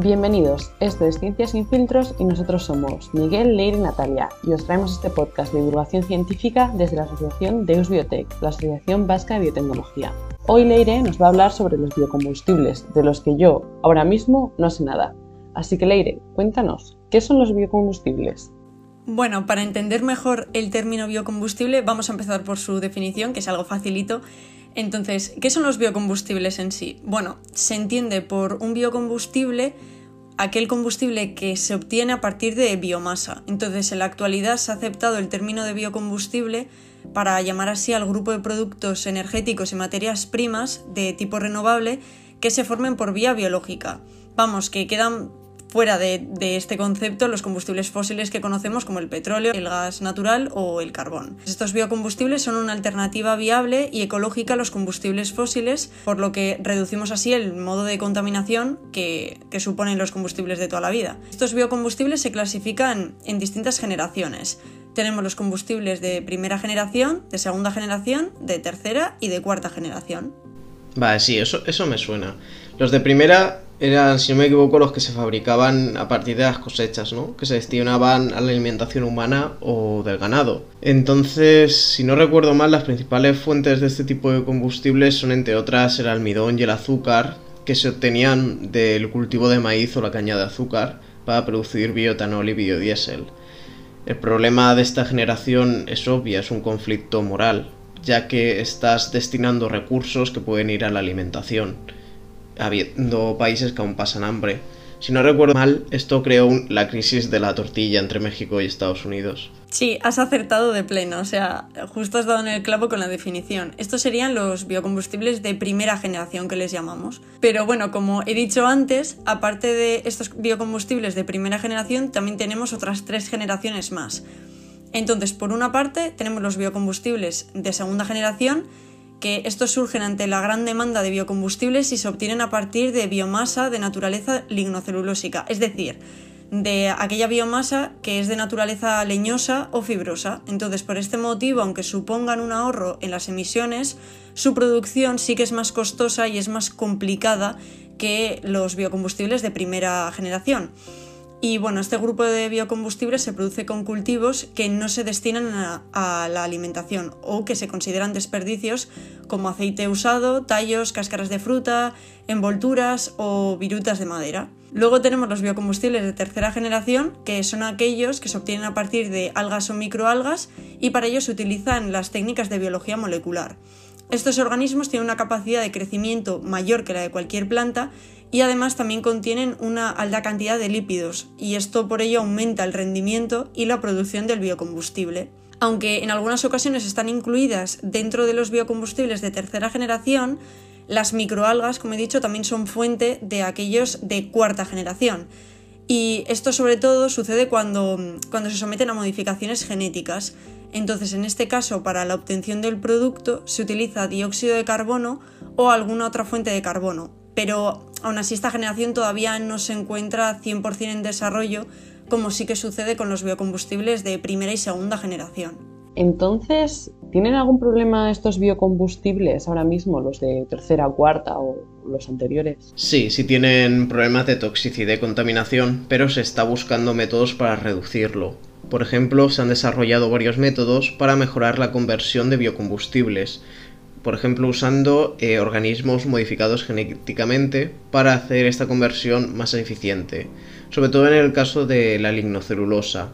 Bienvenidos, esto es Ciencias sin filtros y nosotros somos Miguel, Leire y Natalia y os traemos este podcast de divulgación científica desde la Asociación Deus Biotech, la Asociación Vasca de Biotecnología. Hoy Leire nos va a hablar sobre los biocombustibles, de los que yo ahora mismo no sé nada. Así que Leire, cuéntanos, ¿qué son los biocombustibles? Bueno, para entender mejor el término biocombustible vamos a empezar por su definición, que es algo facilito entonces, ¿qué son los biocombustibles en sí? Bueno, se entiende por un biocombustible aquel combustible que se obtiene a partir de biomasa. Entonces, en la actualidad se ha aceptado el término de biocombustible para llamar así al grupo de productos energéticos y materias primas de tipo renovable que se formen por vía biológica. Vamos, que quedan fuera de, este concepto los combustibles fósiles que conocemos como el petróleo, el gas natural o el carbón. Estos biocombustibles son una alternativa viable y ecológica a los combustibles fósiles, por lo que reducimos así el modo de contaminación que, suponen los combustibles de toda la vida. Estos biocombustibles se clasifican en distintas generaciones. Tenemos los combustibles de primera generación, de segunda generación, de tercera y de cuarta generación. Vale, sí, eso, eso me suena. Los de primera eran, si no me equivoco, los que se fabricaban a partir de las cosechas, ¿no? Que se destinaban a la alimentación humana o del ganado. Entonces, si no recuerdo mal, las principales fuentes de este tipo de combustibles son, entre otras, el almidón y el azúcar, que se obtenían del cultivo de maíz o la caña de azúcar para producir bioetanol y biodiesel. El problema de esta generación es obvio, es un conflicto moral, ya que estás destinando recursos que pueden ir a la alimentación habiendo países que aún pasan hambre. Si no recuerdo mal, esto creó la crisis de la tortilla entre México y Estados Unidos. Sí, has acertado de pleno, o sea, justo has dado en el clavo con la definición. Estos serían los biocombustibles de primera generación que les llamamos. Pero bueno, como he dicho antes, aparte de estos biocombustibles de primera generación, también tenemos otras tres generaciones más. Entonces, por una parte, tenemos los biocombustibles de segunda generación, que estos surgen ante la gran demanda de biocombustibles y se obtienen a partir de biomasa de naturaleza lignocelulósica, es decir, de aquella biomasa que es de naturaleza leñosa o fibrosa. Entonces, por este motivo, aunque supongan un ahorro en las emisiones, su producción sí que es más costosa y es más complicada que los biocombustibles de primera generación. Y bueno, este grupo de biocombustibles se produce con cultivos que no se destinan a, la alimentación o que se consideran desperdicios como aceite usado, tallos, cáscaras de fruta, envolturas o virutas de madera. Luego tenemos los biocombustibles de tercera generación, que son aquellos que se obtienen a partir de algas o microalgas y para ello se utilizan las técnicas de biología molecular. Estos organismos tienen una capacidad de crecimiento mayor que la de cualquier planta y además también contienen una alta cantidad de lípidos y esto por ello aumenta el rendimiento y la producción del biocombustible. Aunque en algunas ocasiones están incluidas dentro de los biocombustibles de tercera generación, las microalgas, como he dicho, también son fuente de aquellos de cuarta generación. Y esto sobre todo sucede cuando, cuando se someten a modificaciones genéticas. Entonces, en este caso, para la obtención del producto se utiliza dióxido de carbono o alguna otra fuente de carbono, pero aún así esta generación todavía no se encuentra 100% en desarrollo, como sí que sucede con los biocombustibles de primera y segunda generación. Entonces, ¿tienen algún problema estos biocombustibles ahora mismo, los de tercera cuarta o los anteriores? Sí, sí tienen problemas de toxicidad y contaminación, pero se está buscando métodos para reducirlo. Por ejemplo, se han desarrollado varios métodos para mejorar la conversión de biocombustibles, por ejemplo usando eh, organismos modificados genéticamente para hacer esta conversión más eficiente, sobre todo en el caso de la lignocelulosa.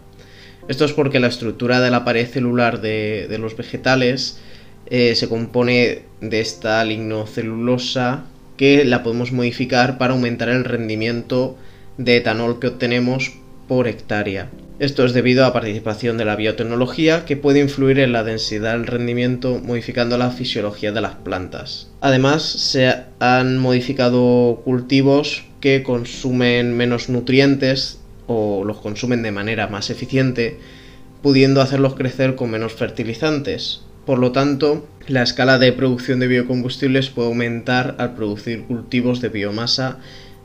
Esto es porque la estructura de la pared celular de, los vegetales eh, se compone de esta lignocelulosa que la podemos modificar para aumentar el rendimiento de etanol que obtenemos por hectárea. Esto es debido a participación de la biotecnología que puede influir en la densidad del rendimiento modificando la fisiología de las plantas. Además, se han modificado cultivos que consumen menos nutrientes o los consumen de manera más eficiente, pudiendo hacerlos crecer con menos fertilizantes. Por lo tanto, la escala de producción de biocombustibles puede aumentar al producir cultivos de biomasa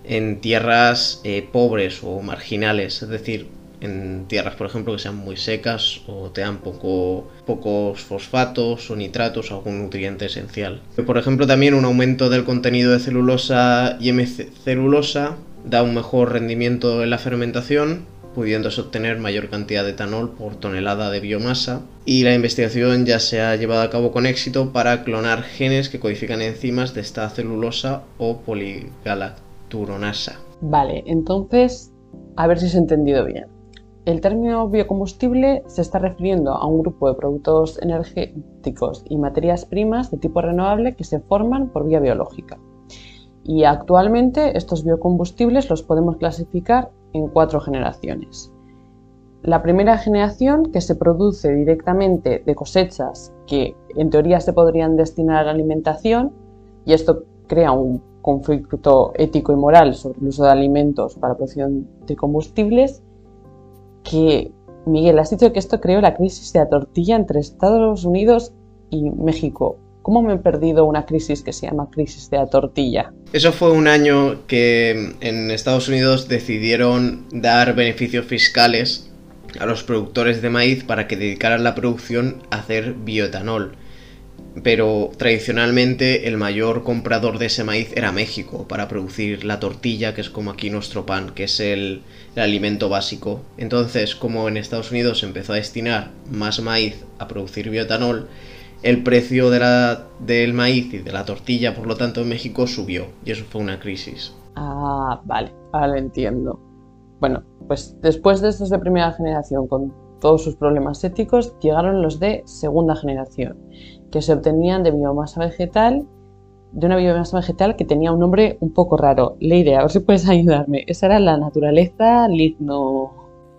en tierras eh, pobres o marginales, es decir, en tierras, por ejemplo, que sean muy secas o tengan poco, pocos fosfatos o nitratos o algún nutriente esencial. Por ejemplo, también un aumento del contenido de celulosa y hemicelulosa da un mejor rendimiento en la fermentación, pudiéndose obtener mayor cantidad de etanol por tonelada de biomasa. Y la investigación ya se ha llevado a cabo con éxito para clonar genes que codifican enzimas de esta celulosa o poligalacturonasa. Vale, entonces, a ver si se ha entendido bien. El término biocombustible se está refiriendo a un grupo de productos energéticos y materias primas de tipo renovable que se forman por vía biológica. Y actualmente estos biocombustibles los podemos clasificar en cuatro generaciones. La primera generación, que se produce directamente de cosechas que en teoría se podrían destinar a la alimentación, y esto crea un conflicto ético y moral sobre el uso de alimentos para producción de combustibles, que Miguel, has dicho que esto creó la crisis de la tortilla entre Estados Unidos y México. ¿Cómo me he perdido una crisis que se llama crisis de la tortilla? Eso fue un año que en Estados Unidos decidieron dar beneficios fiscales a los productores de maíz para que dedicaran la producción a hacer bioetanol pero tradicionalmente el mayor comprador de ese maíz era México para producir la tortilla, que es como aquí nuestro pan, que es el, alimento básico. Entonces, como en Estados Unidos se empezó a destinar más maíz a producir bioetanol, el precio del maíz y de la tortilla, por lo tanto, en México subió y eso fue una crisis. Ah, vale, ahora lo entiendo. Bueno, pues después de estos de primera generación con todos sus problemas éticos, llegaron los de segunda generación que se obtenían de biomasa vegetal, de una biomasa vegetal que tenía un nombre un poco raro. Leire, a ver si puedes ayudarme. Esa era la naturaleza ligno...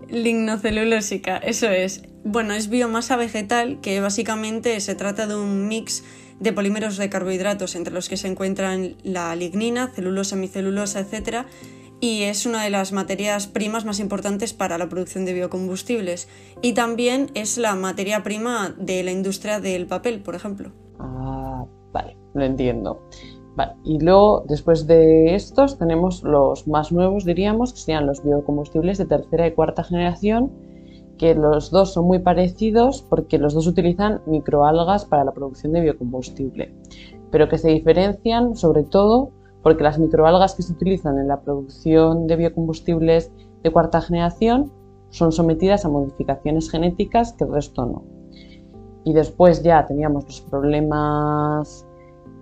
Lignocelulósica, eso es. Bueno, es biomasa vegetal que básicamente se trata de un mix de polímeros de carbohidratos entre los que se encuentran la lignina, celulosa, micelulosa, etc., y es una de las materias primas más importantes para la producción de biocombustibles y también es la materia prima de la industria del papel, por ejemplo. Ah, vale, lo entiendo. y luego, después de estos, tenemos los más nuevos, diríamos, que serían los biocombustibles de tercera y cuarta generación, que los dos son muy parecidos porque los dos utilizan microalgas para la producción de biocombustible, pero que se diferencian sobre todo porque las microalgas que se utilizan en la producción de biocombustibles de cuarta generación son sometidas a modificaciones genéticas que el resto no. Y después ya teníamos los problemas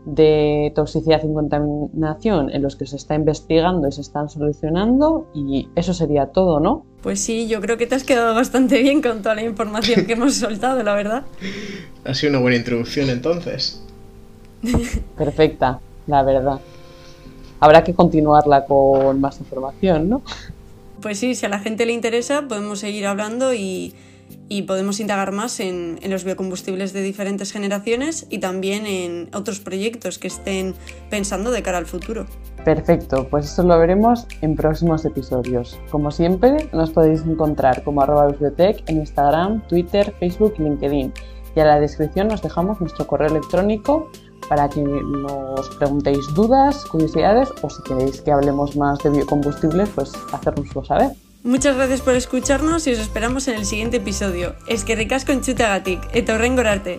de toxicidad y contaminación en los que se está investigando y se están solucionando y eso sería todo, ¿no? Pues sí, yo creo que te has quedado bastante bien con toda la información que hemos soltado, la verdad. Ha sido una buena introducción entonces. Perfecta, la verdad habrá que continuarla con más información, ¿no? Pues sí, si a la gente le interesa, podemos seguir hablando y, podemos indagar más en, en, los biocombustibles de diferentes generaciones y también en otros proyectos que estén pensando de cara al futuro. Perfecto, pues eso lo veremos en próximos episodios. Como siempre, nos podéis encontrar como arroba bibliotec en Instagram, Twitter, Facebook y LinkedIn. Y en la descripción nos dejamos nuestro correo electrónico para que nos preguntéis dudas, curiosidades o si queréis que hablemos más de biocombustibles, pues hacérnoslo saber. Muchas gracias por escucharnos y os esperamos en el siguiente episodio. Es que ricasco en chutagatik, eta horren gorarte.